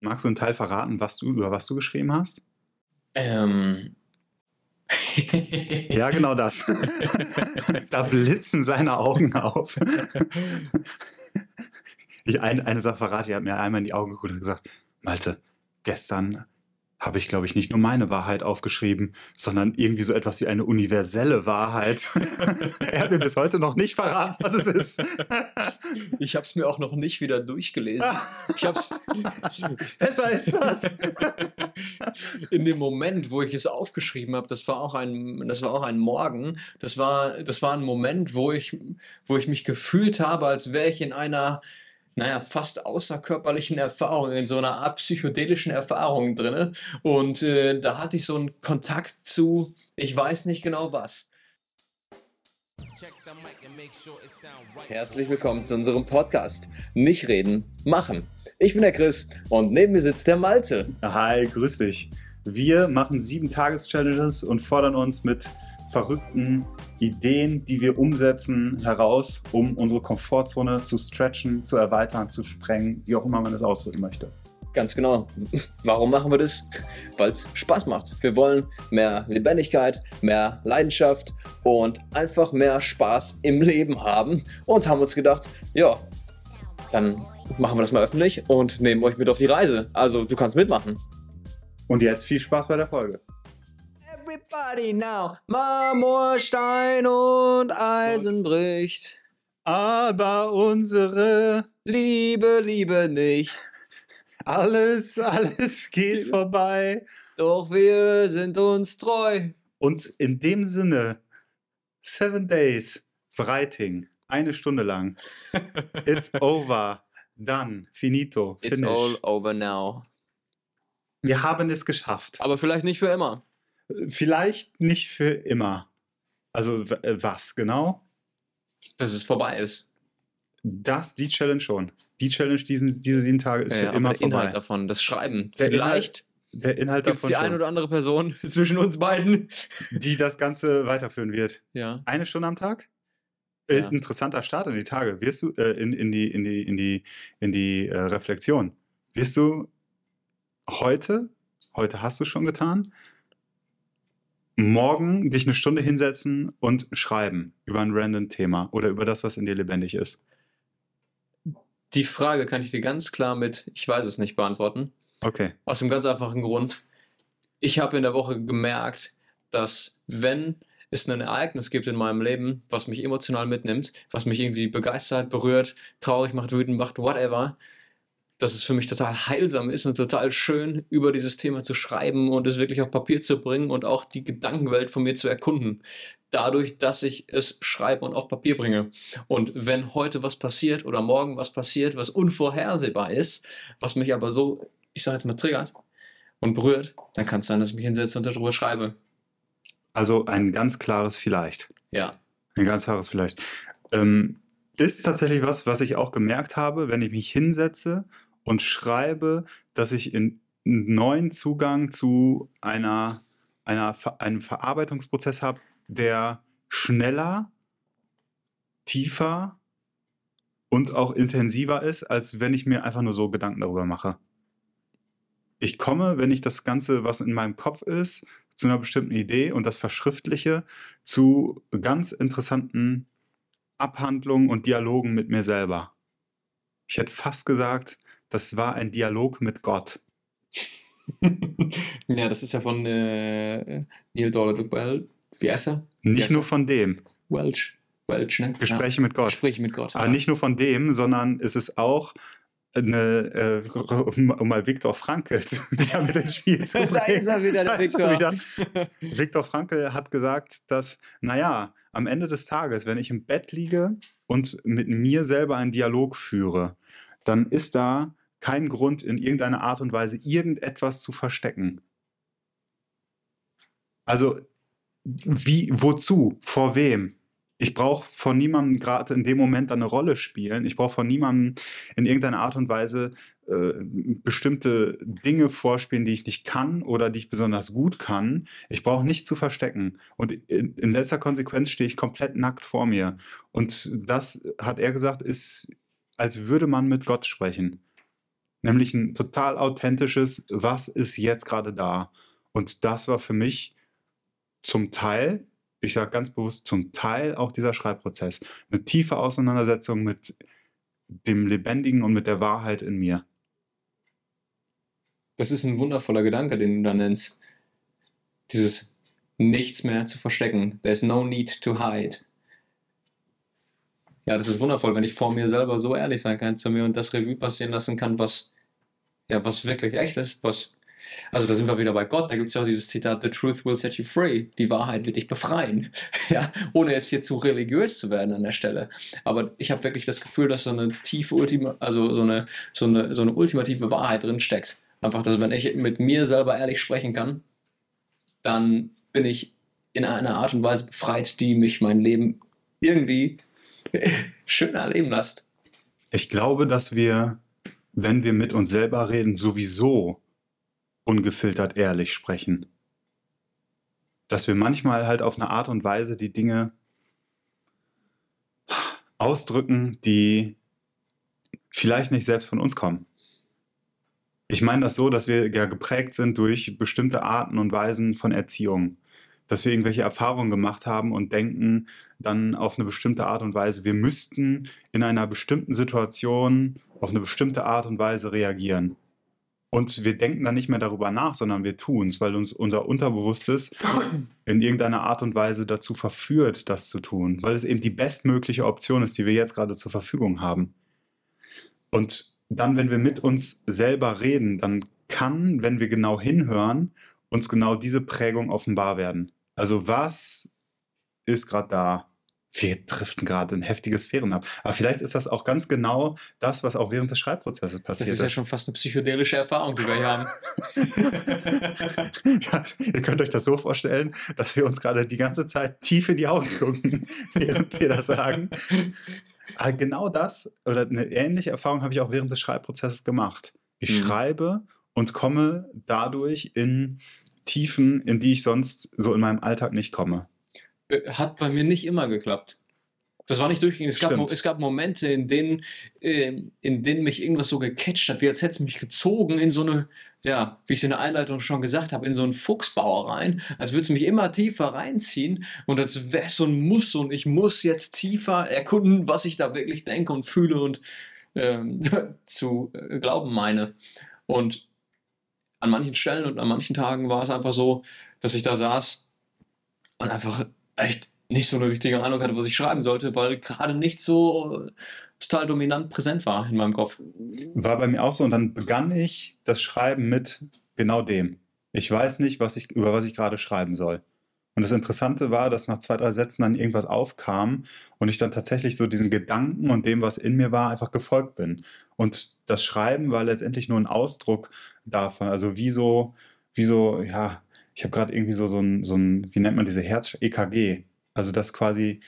Magst du einen Teil verraten, was du, über was du geschrieben hast? Ähm. Ja, genau das. da blitzen seine Augen auf. Ich, ein, eine Sache verrate, er hat mir einmal in die Augen geguckt und gesagt, Malte, gestern habe ich, glaube ich, nicht nur meine Wahrheit aufgeschrieben, sondern irgendwie so etwas wie eine universelle Wahrheit. er hat mir bis heute noch nicht verraten, was es ist. ich habe es mir auch noch nicht wieder durchgelesen. Ich hab's Besser ist das. in dem Moment, wo ich es aufgeschrieben habe, das war auch ein, das war auch ein Morgen. Das war, das war ein Moment, wo ich, wo ich mich gefühlt habe, als wäre ich in einer naja, fast außerkörperlichen Erfahrungen, in so einer Art psychedelischen Erfahrung drin. Und äh, da hatte ich so einen Kontakt zu, ich weiß nicht genau was. Herzlich willkommen zu unserem Podcast. Nicht reden, machen. Ich bin der Chris und neben mir sitzt der Malte. Hi, grüß dich. Wir machen sieben Tages-Challenges und fordern uns mit verrückten Ideen, die wir umsetzen, heraus, um unsere Komfortzone zu stretchen, zu erweitern, zu sprengen, wie auch immer man es ausdrücken möchte. Ganz genau. Warum machen wir das? Weil es Spaß macht. Wir wollen mehr Lebendigkeit, mehr Leidenschaft und einfach mehr Spaß im Leben haben und haben uns gedacht, ja, dann machen wir das mal öffentlich und nehmen euch mit auf die Reise. Also du kannst mitmachen. Und jetzt viel Spaß bei der Folge. Everybody now, Marmorstein und Eisen bricht. Aber unsere Liebe, Liebe nicht. alles, alles geht vorbei. Doch wir sind uns treu. Und in dem Sinne, Seven Days Writing, eine Stunde lang. It's over. Done. Finito. It's Finish. all over now. Wir haben es geschafft. Aber vielleicht nicht für immer. Vielleicht nicht für immer. Also äh, was genau? Dass es vorbei ist. Das, die Challenge schon. Die Challenge diesen, diese sieben Tage ist Ja, für aber immer der Inhalt vorbei. davon, das Schreiben. Der vielleicht Der Inhalt gibt es davon, die eine oder andere Person zwischen uns beiden. die das Ganze weiterführen wird. Ja. Eine Stunde am Tag? Äh, Ja. Interessanter Start in die Tage. Wirst du äh, in, in die, in die, in die, in die äh, Reflexion. Wirst du heute, heute hast du schon getan, morgen dich eine Stunde hinsetzen und schreiben über ein random Thema oder über das, was in dir lebendig ist. Die Frage kann ich dir ganz klar mit Ich weiß es nicht beantworten. Okay. Aus dem ganz einfachen Grund. Ich habe in der Woche gemerkt, dass wenn es ein Ereignis gibt in meinem Leben, was mich emotional mitnimmt, was mich irgendwie begeistert, berührt, traurig macht, wütend macht, whatever, dass es für mich total heilsam ist und total schön, über dieses Thema zu schreiben und es wirklich auf Papier zu bringen und auch die Gedankenwelt von mir zu erkunden. Dadurch, dass ich es schreibe und auf Papier bringe. Und wenn heute was passiert oder morgen was passiert, was unvorhersehbar ist, was mich aber so, ich sage jetzt mal, triggert und berührt, dann kann es sein, dass ich mich hinsetze und darüber schreibe. Also ein ganz klares Vielleicht. Ja. Ein ganz klares Vielleicht. Ähm, ist tatsächlich was, was ich auch gemerkt habe, wenn ich mich hinsetze und schreibe, dass ich in einen neuen Zugang zu einer, einer, einem Verarbeitungsprozess habe, der schneller, tiefer und auch intensiver ist, als wenn ich mir einfach nur so Gedanken darüber mache. Ich komme, wenn ich das Ganze, was in meinem Kopf ist, zu einer bestimmten Idee und das verschriftliche, zu ganz interessanten Abhandlungen und Dialogen mit mir selber. Ich hätte fast gesagt, das war ein Dialog mit Gott. ja, das ist ja von äh, Neil Donald Welch. Wie heißt er? Nicht Yes. nur von dem. Welch. Welch, ne? Gespräche mit Ja. Gott. Gespräche mit Gott. Aber ja. nicht nur von dem, sondern es ist auch eine, äh, um, mal Viktor Frankl zu, wieder mit ins Spiel zu bringen. Da ist er wieder, der er Viktor. wieder. Viktor Frankl hat gesagt, dass, naja, am Ende des Tages, wenn ich im Bett liege und mit mir selber einen Dialog führe, dann ist da kein Grund, in irgendeiner Art und Weise irgendetwas zu verstecken. Also, wie, wozu? Vor wem? Ich brauche von niemandem gerade in dem Moment eine Rolle spielen. Ich brauche von niemandem in irgendeiner Art und Weise äh, bestimmte Dinge vorspielen, die ich nicht kann oder die ich besonders gut kann. Ich brauche nichts zu verstecken. Und in, in letzter Konsequenz stehe ich komplett nackt vor mir. Und das, hat er gesagt, ist, als würde man mit Gott sprechen. Nämlich ein total authentisches, was ist jetzt gerade da? Und das war für mich zum Teil, ich sage ganz bewusst, zum Teil auch dieser Schreibprozess. Eine tiefe Auseinandersetzung mit dem Lebendigen und mit der Wahrheit in mir. Das ist ein wundervoller Gedanke, den du da nennst. Dieses nichts mehr zu verstecken. There's no need to hide. Ja, das ist wundervoll, wenn ich vor mir selber so ehrlich sein kann zu mir und das Revue passieren lassen kann, was, ja, was wirklich echt ist, was also da sind wir wieder bei Gott, da gibt es ja auch dieses Zitat, The truth will set you free, die Wahrheit wird dich befreien, ja, ohne jetzt hier zu religiös zu werden an der Stelle. Aber ich habe wirklich das Gefühl, dass so eine tiefe, Ultima, also so eine, so, eine, so eine ultimative Wahrheit drin steckt. Einfach, dass wenn ich mit mir selber ehrlich sprechen kann, dann bin ich in einer Art und Weise befreit, die mich mein Leben irgendwie schöner erleben lässt. Ich glaube, dass wir, wenn wir mit uns selber reden, sowieso ungefiltert ehrlich sprechen. Dass wir manchmal halt auf eine Art und Weise die Dinge ausdrücken, die vielleicht nicht selbst von uns kommen. Ich meine das so, dass wir ja geprägt sind durch bestimmte Arten und Weisen von Erziehung. Dass wir irgendwelche Erfahrungen gemacht haben und denken dann auf eine bestimmte Art und Weise, wir müssten in einer bestimmten Situation auf eine bestimmte Art und Weise reagieren. Und wir denken dann nicht mehr darüber nach, sondern wir tun es, weil uns unser Unterbewusstes in irgendeiner Art und Weise dazu verführt, das zu tun, weil es eben die bestmögliche Option ist, die wir jetzt gerade zur Verfügung haben. Und dann, wenn wir mit uns selber reden, dann kann, wenn wir genau hinhören, uns genau diese Prägung offenbar werden. Also was ist gerade da? Wir driften gerade ein heftiges Sphären ab. Aber vielleicht ist das auch ganz genau das, was auch während des Schreibprozesses passiert. Das ist ja schon fast eine psychedelische Erfahrung, die wir hier haben. ja, ihr könnt euch das so vorstellen, dass wir uns gerade die ganze Zeit tief in die Augen gucken, während wir das sagen. Aber genau das oder eine ähnliche Erfahrung habe ich auch während des Schreibprozesses gemacht. Ich mhm. schreibe und komme dadurch in Tiefen, in die ich sonst so in meinem Alltag nicht komme. Äh, hat bei mir nicht immer geklappt. Das war nicht durchgehend. Es gab, es gab Momente, in denen, äh, in denen mich irgendwas so gecatcht hat, wie als hätte es mich gezogen in so eine, ja, wie ich es in der Einleitung schon gesagt habe, in so einen Fuchsbauer rein, als würde es mich immer tiefer reinziehen und als wäre es so ein Muss und ich muss jetzt tiefer erkunden, was ich da wirklich denke und fühle und ähm, zu äh, glauben meine. Und an manchen Stellen und an manchen Tagen war es einfach so, dass ich da saß und einfach echt nicht so eine richtige Ahnung hatte, was ich schreiben sollte, weil gerade nicht so total dominant präsent war in meinem Kopf. War bei mir auch so und dann begann ich das Schreiben mit genau dem. Ich weiß nicht, was ich, über was ich gerade schreiben soll. Und das Interessante war, dass nach zwei, drei Sätzen dann irgendwas aufkam und ich dann tatsächlich so diesen Gedanken und dem, was in mir war, einfach gefolgt bin. Und das Schreiben war letztendlich nur ein Ausdruck davon. Also wie so, wie so, ja, ich habe gerade irgendwie so, so ein, so ein, wie nennt man diese Herz-EKG? Also, dass quasi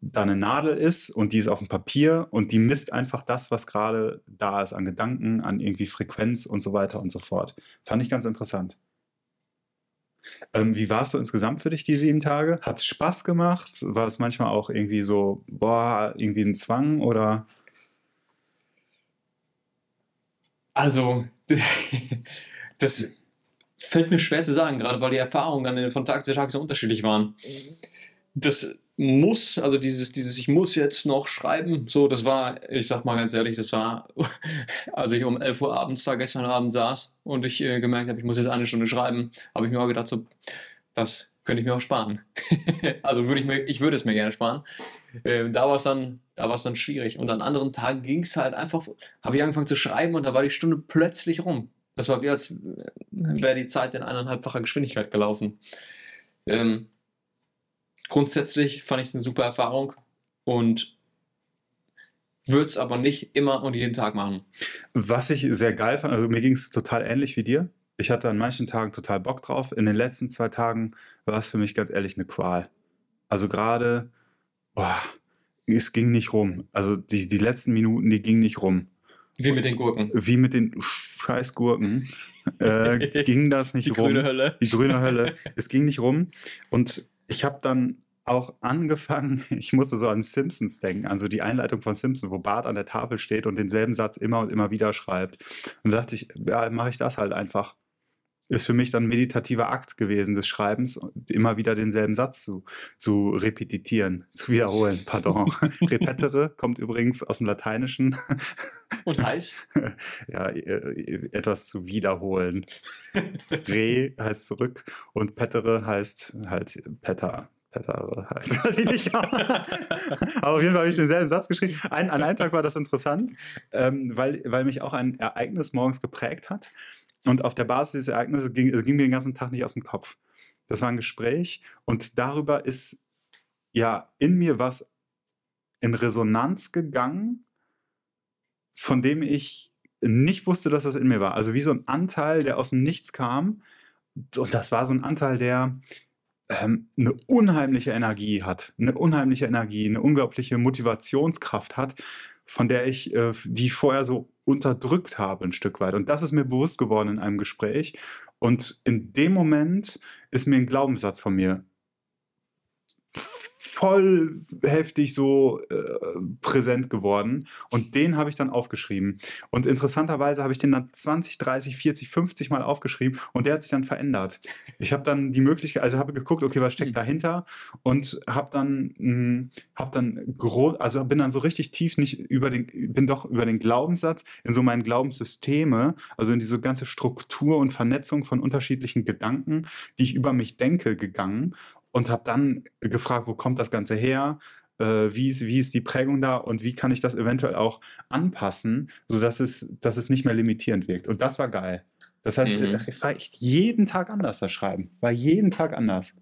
da eine Nadel ist und die ist auf dem Papier und die misst einfach das, was gerade da ist an Gedanken, an irgendwie Frequenz und so weiter und so fort. Fand ich ganz interessant. Ähm, wie war es so insgesamt für dich, die sieben Tage? Hat es Spaß gemacht? War es manchmal auch irgendwie so, boah, irgendwie ein Zwang oder? Also, das, fällt mir schwer zu sagen, gerade weil die Erfahrungen dann von Tag zu Tag so unterschiedlich waren. Das muss, also dieses, dieses Ich muss jetzt noch schreiben, so, das war, ich sag mal ganz ehrlich, das war, als ich um 11 Uhr abends da gestern Abend saß und ich äh, gemerkt habe, ich muss jetzt eine Stunde schreiben, habe ich mir auch gedacht, so, das könnte ich mir auch sparen. also würde ich mir, ich würde es mir gerne sparen. Äh, da war es dann, da war es dann schwierig. Und an anderen Tagen ging es halt einfach, habe ich angefangen zu schreiben und da war die Stunde plötzlich rum. Das war wie als wäre die Zeit in eineinhalbfacher Geschwindigkeit gelaufen. Ähm, grundsätzlich fand ich es eine super Erfahrung und würde es aber nicht immer und jeden Tag machen. Was ich sehr geil fand, also mir ging es total ähnlich wie dir. Ich hatte an manchen Tagen total Bock drauf. In den letzten zwei Tagen war es für mich ganz ehrlich eine Qual. Also gerade, es ging nicht rum. Also die, die letzten Minuten, die gingen nicht rum. Wie mit den Gurken. Wie mit den scheiß Gurken. Äh, ging das nicht die rum. Die grüne Hölle. Die grüne Hölle. Es ging nicht rum. Und ich habe dann auch angefangen, ich musste so an Simpsons denken, an so die Einleitung von Simpsons, wo Bart an der Tafel steht und denselben Satz immer und immer wieder schreibt. Und da dachte ich, ja, mache ich das halt einfach ist für mich dann meditativer Akt gewesen des Schreibens, immer wieder denselben Satz zu, zu repetitieren, zu wiederholen. Pardon. Repetere kommt übrigens aus dem Lateinischen. Und heißt? ja, äh, etwas zu wiederholen. Re heißt zurück und petere heißt halt petter. Pettere halt, weiß ich nicht. Aber auf jeden Fall habe ich denselben Satz geschrieben. Ein, an einem Tag war das interessant, ähm, weil, weil mich auch ein Ereignis morgens geprägt hat. Und auf der Basis dieses Ereignisses ging, es ging mir den ganzen Tag nicht aus dem Kopf. Das war ein Gespräch und darüber ist ja in mir was in Resonanz gegangen, von dem ich nicht wusste, dass das in mir war. Also wie so ein Anteil, der aus dem Nichts kam. Und das war so ein Anteil, der ähm, eine unheimliche Energie hat, eine unheimliche Energie, eine unglaubliche Motivationskraft hat, von der ich, äh, die vorher so unterdrückt habe ein Stück weit. Und das ist mir bewusst geworden in einem Gespräch. Und in dem Moment ist mir ein Glaubenssatz von mir voll heftig so äh, präsent geworden und den habe ich dann aufgeschrieben. Und interessanterweise habe ich den dann 20, 30, 40, 50 Mal aufgeschrieben und der hat sich dann verändert. Ich habe dann die Möglichkeit, also habe geguckt, okay, was steckt mhm. dahinter und habe dann, mh, hm, habe dann, also bin dann so richtig tief nicht über den, bin doch über den Glaubenssatz in so meinen Glaubenssysteme, also in diese ganze Struktur und Vernetzung von unterschiedlichen Gedanken, die ich über mich denke, gegangen und habe dann gefragt, wo kommt das Ganze her? Äh, wie, ist, wie ist die Prägung da und wie kann ich das eventuell auch anpassen, sodass es, dass es nicht mehr limitierend wirkt. Und das war geil. Das heißt, mhm. es war echt jeden Tag anders, das Schreiben. War jeden Tag anders.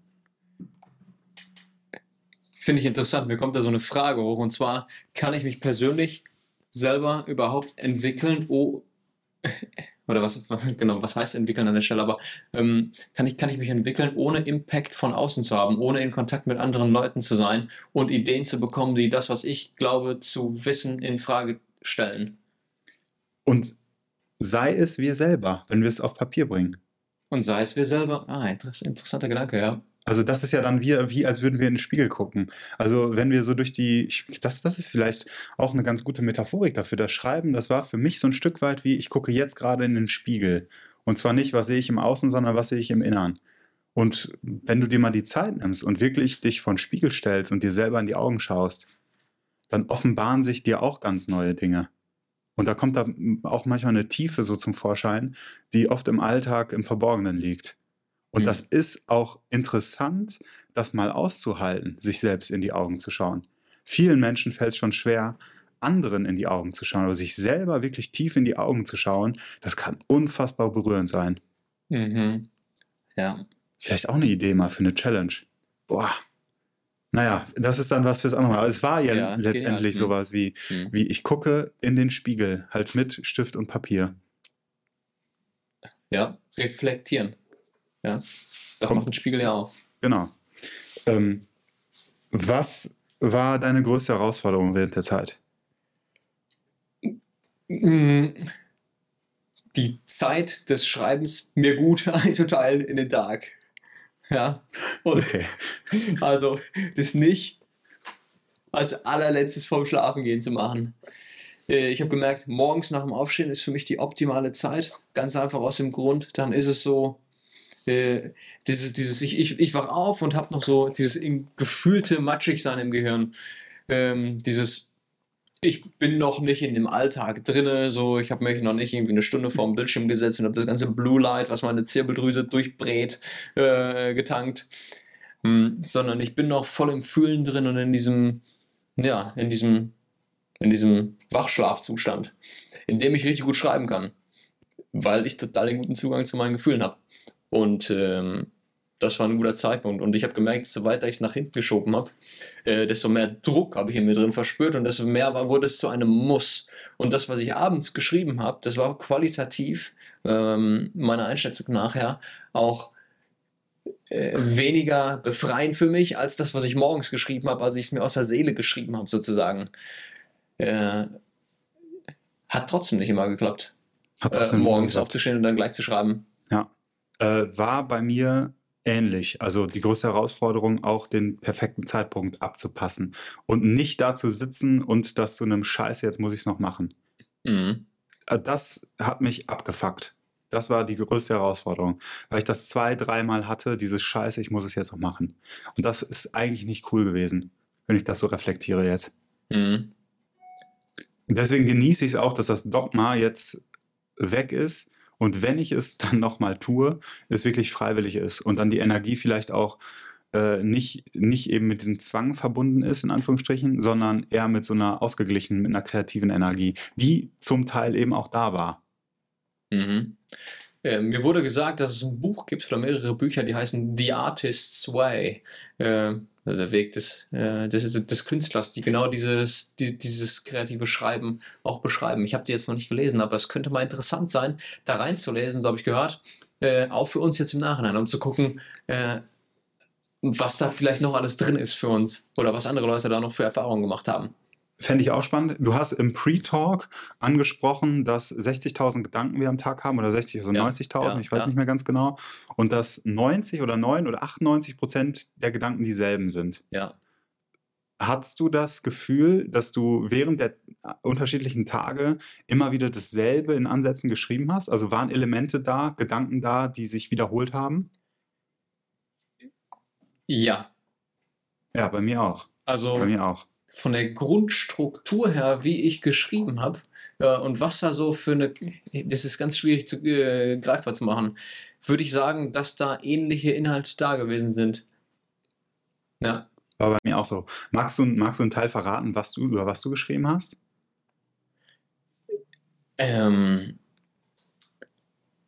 Finde ich interessant. Mir kommt da so eine Frage hoch. Und zwar, kann ich mich persönlich selber überhaupt entwickeln, oh, oder was, genau, was heißt entwickeln an der Stelle, aber ähm, kann, ich, kann ich mich entwickeln, ohne Impact von außen zu haben, ohne in Kontakt mit anderen Leuten zu sein und Ideen zu bekommen, die das, was ich glaube, zu wissen, in Frage stellen. Und sei es wir selber, wenn wir es auf Papier bringen. Und sei es wir selber, ah, interessanter Gedanke, ja. Also das ist ja dann wie, wie als würden wir in den Spiegel gucken. Also wenn wir so durch die, ich, das, das ist vielleicht auch eine ganz gute Metaphorik dafür. Das Schreiben, das war für mich so ein Stück weit wie, ich gucke jetzt gerade in den Spiegel. Und zwar nicht, was sehe ich im Außen, sondern was sehe ich im Innern. Und wenn du dir mal die Zeit nimmst und wirklich dich vor den Spiegel stellst und dir selber in die Augen schaust, dann offenbaren sich dir auch ganz neue Dinge. Und da kommt da auch manchmal eine Tiefe so zum Vorschein, die oft im Alltag im Verborgenen liegt. Und mhm. das ist auch interessant, das mal auszuhalten, sich selbst in die Augen zu schauen. Vielen Menschen fällt es schon schwer, anderen in die Augen zu schauen, aber sich selber wirklich tief in die Augen zu schauen, das kann unfassbar berührend sein. Mhm. Ja. Vielleicht auch eine Idee mal für eine Challenge. Boah. Naja, das ist dann was fürs andere Mal. Aber es war ja, ja letztendlich halt. sowas wie, mhm. wie ich gucke in den Spiegel, halt mit Stift und Papier. Ja, reflektieren. Ja, das Komm. macht ein Spiegel ja auch. Genau. Ähm, was war deine größte Herausforderung während der Zeit? Mm, die Zeit des Schreibens mir gut einzuteilen in den Tag. Ja. Und okay. Also, das nicht als allerletztes vorm Schlafengehen zu machen. Äh, ich habe gemerkt, morgens nach dem Aufstehen ist für mich die optimale Zeit. Ganz einfach aus dem Grund, dann ist es so, äh, dieses, dieses, ich, ich, ich wach auf und habe noch so dieses gefühlte Matschigsein im Gehirn. Ähm, dieses, ich bin noch nicht in dem Alltag drinne, so ich habe mich noch nicht irgendwie eine Stunde vorm Bildschirm gesetzt und habe das ganze Blue Light, was meine Zirbeldrüse durchbrät, äh, getankt, hm, sondern ich bin noch voll im Fühlen drin und in diesem, ja, in diesem, in diesem Wachschlafzustand, in dem ich richtig gut schreiben kann, weil ich total den guten Zugang zu meinen Gefühlen habe. Und ähm, das war ein guter Zeitpunkt. Und ich habe gemerkt, so weiter ich es nach hinten geschoben habe, äh, desto mehr Druck habe ich in mir drin verspürt und desto mehr wurde es zu einem Muss. Und das, was ich abends geschrieben habe, das war qualitativ, ähm, meiner Einschätzung nachher, auch äh, weniger befreiend für mich als das, was ich morgens geschrieben habe, als ich es mir aus der Seele geschrieben habe, sozusagen. Äh, hat trotzdem nicht immer geklappt. Äh, morgens aufzustehen und dann gleich zu schreiben. Ja äh, war bei mir ähnlich. Also die größte Herausforderung, auch den perfekten Zeitpunkt abzupassen und nicht da zu sitzen und das zu einem Scheiß, jetzt muss ich es noch machen. Mhm. Äh, Das hat mich abgefuckt. Das war die größte Herausforderung, weil ich das zwei, dreimal hatte, dieses Scheiße, ich muss es jetzt noch machen. Und das ist eigentlich nicht cool gewesen, wenn ich das so reflektiere jetzt. Mhm. Deswegen genieße ich es auch, dass das Dogma jetzt weg ist und wenn ich es dann nochmal tue, es wirklich freiwillig ist und dann die Energie vielleicht auch äh, nicht, nicht eben mit diesem Zwang verbunden ist, in Anführungsstrichen, sondern eher mit so einer ausgeglichenen, mit einer kreativen Energie, die zum Teil eben auch da war. Mhm. Äh, mir wurde gesagt, dass es ein Buch gibt oder mehrere Bücher, die heißen The Artist's Way. Äh, also der Weg des, äh, des, des Künstlers, die genau dieses, die, dieses kreative Schreiben auch beschreiben. Ich habe die jetzt noch nicht gelesen, aber es könnte mal interessant sein, da reinzulesen, so habe ich gehört. Äh, auch für uns jetzt im Nachhinein, um zu gucken, äh, was da vielleicht noch alles drin ist für uns oder was andere Leute da noch für Erfahrungen gemacht haben. Fände ich auch spannend. Du hast im Pre-Talk angesprochen, dass 60.000 Gedanken wir am Tag haben oder 60 oder Ja, 90.000, ja, ich weiß ja. nicht mehr ganz genau. Und dass 90 oder 9 oder 98 Prozent der Gedanken dieselben sind. Ja. Hattest du das Gefühl, dass du während der unterschiedlichen Tage immer wieder dasselbe in Ansätzen geschrieben hast? Also waren Elemente da, Gedanken da, die sich wiederholt haben? Ja. Ja, bei mir auch. Also. Bei mir auch. Von der Grundstruktur her, wie ich geschrieben habe äh, und was da so für eine, das ist ganz schwierig zu, äh, greifbar zu machen, würde ich sagen, dass da ähnliche Inhalte da gewesen sind. Ja. War bei mir auch so. Magst du, magst du einen Teil verraten, was du, über was du geschrieben hast? Ähm.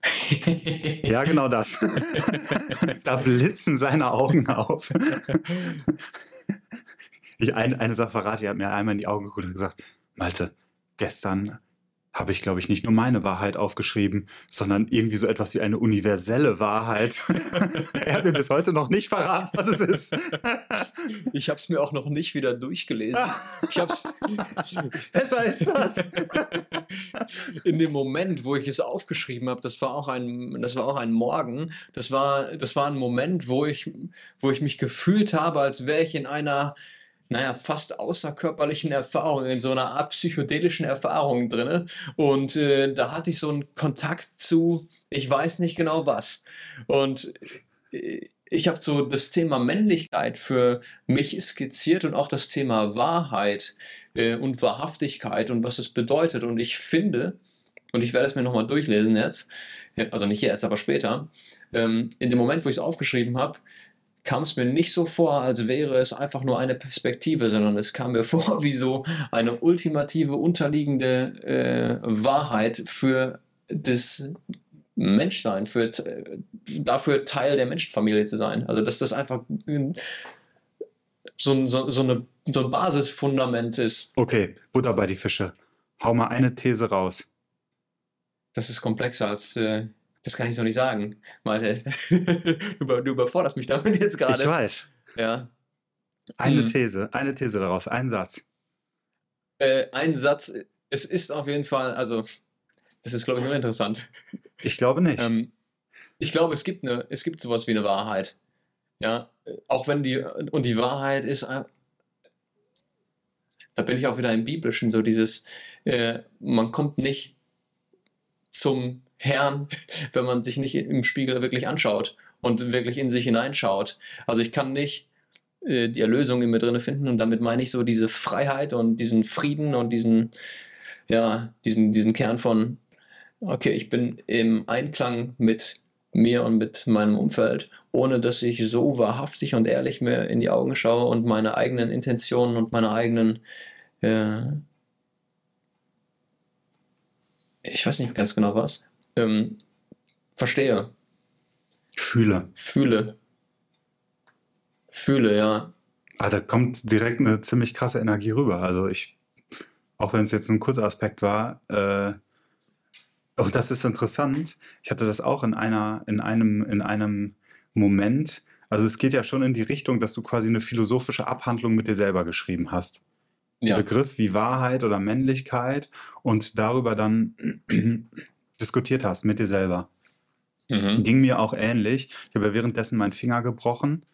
Ja, genau das. da blitzen seine Augen auf. Ich, eine, eine Sache verrate, er hat mir einmal in die Augen geguckt und gesagt, Malte, gestern habe ich, glaube ich, nicht nur meine Wahrheit aufgeschrieben, sondern irgendwie so etwas wie eine universelle Wahrheit. er hat mir bis heute noch nicht verraten, was es ist. Ich habe es mir auch noch nicht wieder durchgelesen. Ich habe Besser ist das. in dem Moment, wo ich es aufgeschrieben habe, das war auch ein, das war auch ein Morgen. Das war, das war ein Moment, wo ich, wo ich mich gefühlt habe, als wäre ich in einer, naja, fast außerkörperlichen Erfahrung, in so einer Art psychedelischen Erfahrung drin. Und äh, da hatte ich so einen Kontakt zu, ich weiß nicht genau was. Und äh, ich habe so das Thema Männlichkeit für mich skizziert und auch das Thema Wahrheit äh, und Wahrhaftigkeit und was es bedeutet. Und ich finde, und ich werde es mir nochmal durchlesen jetzt, also nicht jetzt, aber später, ähm, in dem Moment, wo ich es aufgeschrieben habe, kam es mir nicht so vor, als wäre es einfach nur eine Perspektive, sondern es kam mir vor wie so eine ultimative, unterliegende äh, Wahrheit für das Menschsein, für, dafür Teil der Menschenfamilie zu sein. Also, dass das einfach äh, so, ein- so, so, eine, so ein Basisfundament ist. Okay, Butter bei die Fische. Hau mal eine These raus. Das ist komplexer als. Äh, das kann ich so nicht sagen, Malte. du, über, du überforderst mich damit jetzt Ich gerade. weiß. Ja. Eine Hm. These, eine These daraus, ein Satz. Äh, ein Satz. Es ist auf jeden Fall, also, das ist, glaube ich, uninteressant. Ich glaube nicht. Ähm, ich glaube, es gibt, eine, es gibt sowas wie eine Wahrheit. Ja, äh, auch wenn die, und die Wahrheit ist, äh, da bin ich auch wieder im Biblischen, so dieses, äh, man kommt nicht zum Herrn, wenn man sich nicht im Spiegel wirklich anschaut und wirklich in sich hineinschaut. Also ich kann nicht äh, die Erlösung in mir drin finden und damit meine ich so diese Freiheit und diesen Frieden und diesen, ja, diesen, diesen Kern von, okay, ich bin im Einklang mit mir und mit meinem Umfeld, ohne dass ich so wahrhaftig und ehrlich mir in die Augen schaue und meine eigenen Intentionen und meine eigenen, äh, ich weiß nicht ganz genau was, ähm, verstehe, Fühle. fühle. Fühle, ja. Ah, da kommt direkt eine ziemlich krasse Energie rüber. Also ich, auch wenn es jetzt ein kurzer Aspekt war, äh, oh, das ist interessant. Ich hatte das auch in einer, in einem, in einem Moment. Also es geht ja schon in die Richtung, dass du quasi eine philosophische Abhandlung mit dir selber geschrieben hast. Ja, Begriff wie Wahrheit oder Männlichkeit und darüber dann diskutiert hast mit dir selber. Mhm. Ging mir auch ähnlich. Ich habe ja währenddessen meinen Finger gebrochen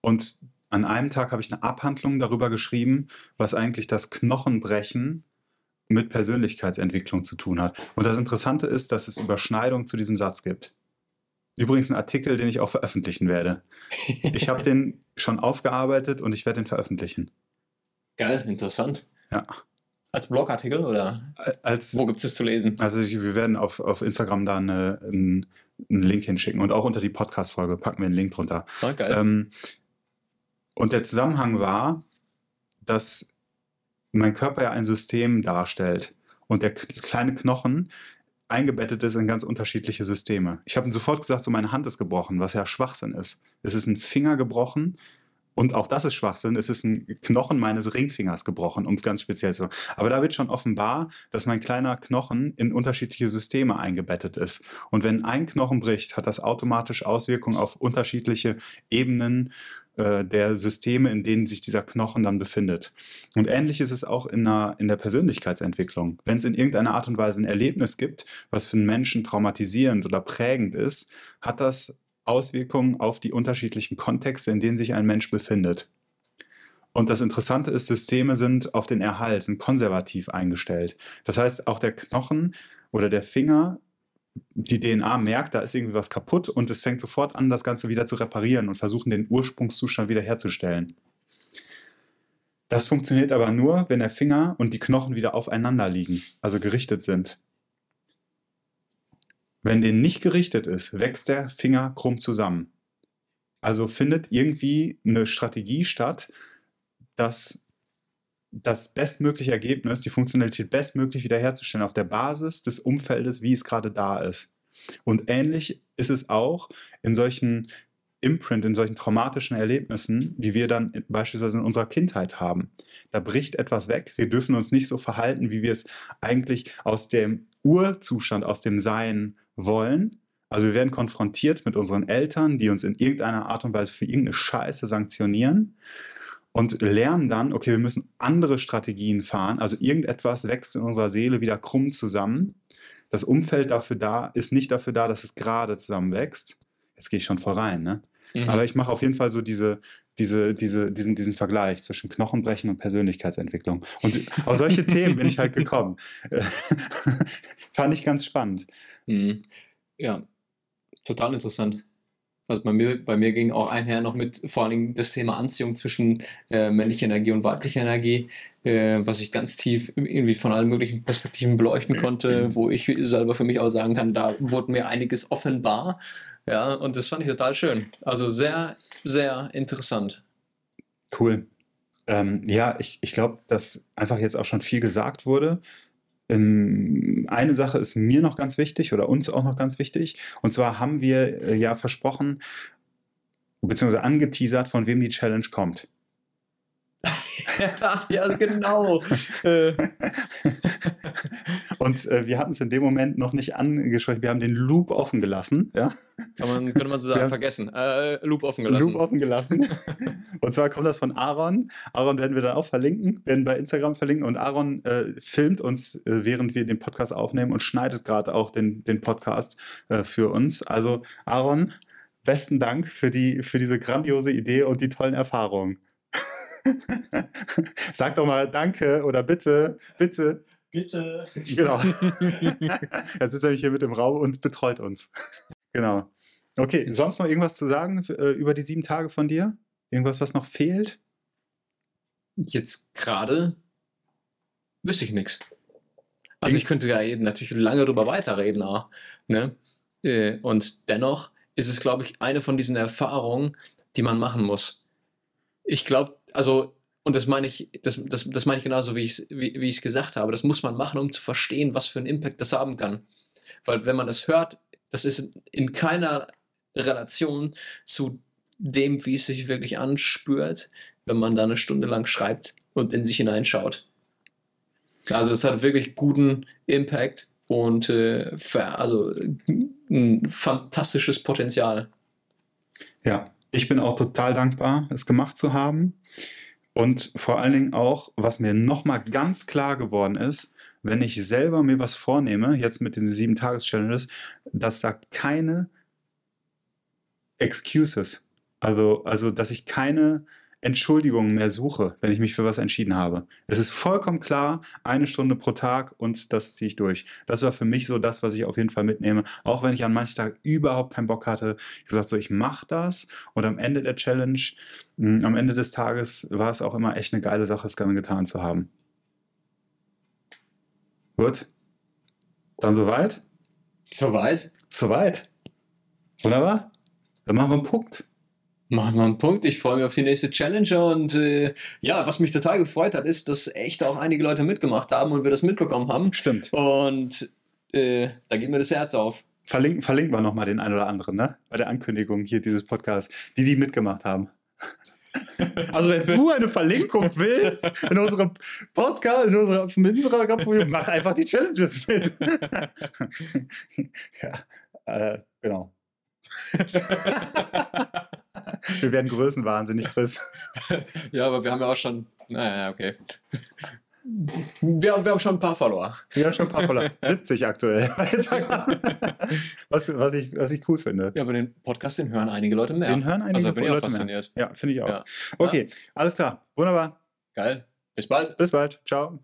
und an einem Tag habe ich eine Abhandlung darüber geschrieben, was eigentlich das Knochenbrechen mit Persönlichkeitsentwicklung zu tun hat. Und das Interessante ist, dass es Überschneidungen zu diesem Satz gibt. Übrigens ein Artikel, den ich auch veröffentlichen werde. Ich habe den schon aufgearbeitet und ich werde den veröffentlichen. Geil, interessant. Ja. Als Blogartikel oder Als, wo gibt es zu lesen? also ich, wir werden auf, auf Instagram da eine, einen, einen Link hinschicken und auch unter die Podcast-Folge packen wir einen Link drunter. Geil. Ähm, und der Zusammenhang war, dass mein Körper ja ein System darstellt und der kleine Knochen eingebettet ist in ganz unterschiedliche Systeme. Ich habe ihm sofort gesagt, so meine Hand ist gebrochen, was ja Schwachsinn ist. Es ist ein Finger gebrochen und auch das ist Schwachsinn. Es ist ein Knochen meines Ringfingers gebrochen, um es ganz speziell zu Aber da wird schon offenbar, dass mein kleiner Knochen in unterschiedliche Systeme eingebettet ist. Und wenn ein Knochen bricht, hat das automatisch Auswirkungen auf unterschiedliche Ebenen äh, der Systeme, in denen sich dieser Knochen dann befindet. Und ähnlich ist es auch in, einer, in der Persönlichkeitsentwicklung. Wenn es in irgendeiner Art und Weise ein Erlebnis gibt, was für einen Menschen traumatisierend oder prägend ist, hat das Auswirkungen auf die unterschiedlichen Kontexte, in denen sich ein Mensch befindet. Und das Interessante ist, Systeme sind auf den Erhalt, sind konservativ eingestellt. Das heißt, auch der Knochen oder der Finger, die DNA merkt, da ist irgendwie was kaputt und es fängt sofort an, das Ganze wieder zu reparieren und versuchen, den Ursprungszustand wiederherzustellen. Das funktioniert aber nur, wenn der Finger und die Knochen wieder aufeinander liegen, also gerichtet sind. Wenn den nicht gerichtet ist, wächst der Finger krumm zusammen. Also findet irgendwie eine Strategie statt, dass das bestmögliche Ergebnis, die Funktionalität bestmöglich wiederherzustellen auf der Basis des Umfeldes, wie es gerade da ist. Und ähnlich ist es auch in solchen Imprint, in solchen traumatischen Erlebnissen, die wir dann beispielsweise in unserer Kindheit haben. Da bricht etwas weg. Wir dürfen uns nicht so verhalten, wie wir es eigentlich aus dem Urzustand, aus dem Sein wollen. Also wir werden konfrontiert mit unseren Eltern, die uns in irgendeiner Art und Weise für irgendeine Scheiße sanktionieren und lernen dann, okay, wir müssen andere Strategien fahren. Also irgendetwas wächst in unserer Seele wieder krumm zusammen. Das Umfeld dafür da ist nicht dafür da, dass es gerade zusammenwächst. Jetzt gehe ich schon voll rein, ne? Mhm. Aber ich mache auf jeden Fall so diese, diese, diese, diesen, diesen Vergleich zwischen Knochenbrechen und Persönlichkeitsentwicklung. Und auf solche Themen bin ich halt gekommen. Fand ich ganz spannend. Mhm. Ja, total interessant. Also bei mir, bei mir ging auch einher noch mit vor allen Dingen das Thema Anziehung zwischen äh, männlicher Energie und weiblicher Energie, äh, was ich ganz tief irgendwie von allen möglichen Perspektiven beleuchten konnte, wo ich selber für mich auch sagen kann, da wurde mir einiges offenbar. Ja, und das fand ich total schön. Also sehr, sehr interessant. Cool. Ähm, ja, ich, ich glaube, dass einfach jetzt auch schon viel gesagt wurde. Ähm, eine Sache ist mir noch ganz wichtig oder uns auch noch ganz wichtig. Und zwar haben wir äh, ja versprochen, beziehungsweise angeteasert, von wem die Challenge kommt. ja, genau. Äh, Und äh, wir hatten es in dem Moment noch nicht angesprochen. Wir haben den Loop offen gelassen. Ja? kann man, könnte man so sagen, vergessen. Äh, Loop offen gelassen. Loop offen gelassen. und zwar kommt das von Aaron. Aaron werden wir dann auch verlinken, werden bei Instagram verlinken. Und Aaron äh, filmt uns, äh, während wir den Podcast aufnehmen und schneidet gerade auch den, den Podcast äh, für uns. Also Aaron, besten Dank für, die, für diese grandiose Idee und die tollen Erfahrungen. Sag doch mal Danke oder bitte, bitte. Bitte. Genau. Er sitzt nämlich hier mit im Raum und betreut uns. Genau. Okay, sonst noch irgendwas zu sagen äh, über die sieben Tage von dir? Irgendwas, was noch fehlt? Jetzt gerade wüsste ich nichts. Also ich könnte ja eben natürlich lange drüber weiterreden, auch, ne? Äh, Und dennoch ist es, glaube ich, eine von diesen Erfahrungen, die man machen muss. Ich glaube, also, und das meine ich, das, das, das meine ich genauso, wie ich es wie, wie gesagt habe. Das muss man machen, um zu verstehen, was für einen Impact das haben kann. Weil wenn man das hört, das ist in keiner Relation zu dem, wie es sich wirklich anspürt, wenn man da eine Stunde lang schreibt und in sich hineinschaut. Also es hat wirklich guten Impact und äh, also ein fantastisches Potenzial. Ja, ich bin auch total dankbar, es gemacht zu haben. Und vor allen Dingen auch, was mir nochmal ganz klar geworden ist, wenn ich selber mir was vornehme, jetzt mit den sieben Tages-Challenges, dass da keine Excuses, also, also dass ich keine Entschuldigungen mehr suche, wenn ich mich für was entschieden habe. Es ist vollkommen klar, eine Stunde pro Tag und das ziehe ich durch. Das war für mich so das, was ich auf jeden Fall mitnehme. Auch wenn ich an manchen Tagen überhaupt keinen Bock hatte. Ich gesagt, so, ich mache das. Und am Ende der Challenge, mh, am Ende des Tages, war es auch immer echt eine geile Sache, es gerne getan zu haben. Gut. Dann soweit? Soweit. Soweit. Wunderbar. Dann machen wir einen Punkt. Machen wir einen Punkt. Ich freue mich auf die nächste Challenge und äh, ja, was mich total gefreut hat, ist, dass echt auch einige Leute mitgemacht haben und wir das mitbekommen haben. Stimmt. Und äh, da geht mir das Herz auf. Verlinken, verlinken wir nochmal den einen oder anderen, ne? Bei der Ankündigung hier dieses Podcasts, die die mitgemacht haben. Also wenn du eine Verlinkung willst in unserem Podcast, in unserer Instagram, mach einfach die Challenges mit. ja, äh, genau. Wir werden größenwahnsinnig, Chris. ja, aber wir haben ja auch schon. Naja, okay. Wir, wir haben schon ein paar Follower. Wir haben schon ein paar Follower. 70 aktuell. was, was, ich, was ich cool finde. Ja, aber den Podcast, den hören einige Leute mehr. Den hören einige also bin ich auch Leute mehr. fasziniert. Ja, finde ich auch. Ja. Okay, alles klar. Wunderbar. Geil. Bis bald. Bis bald. Ciao.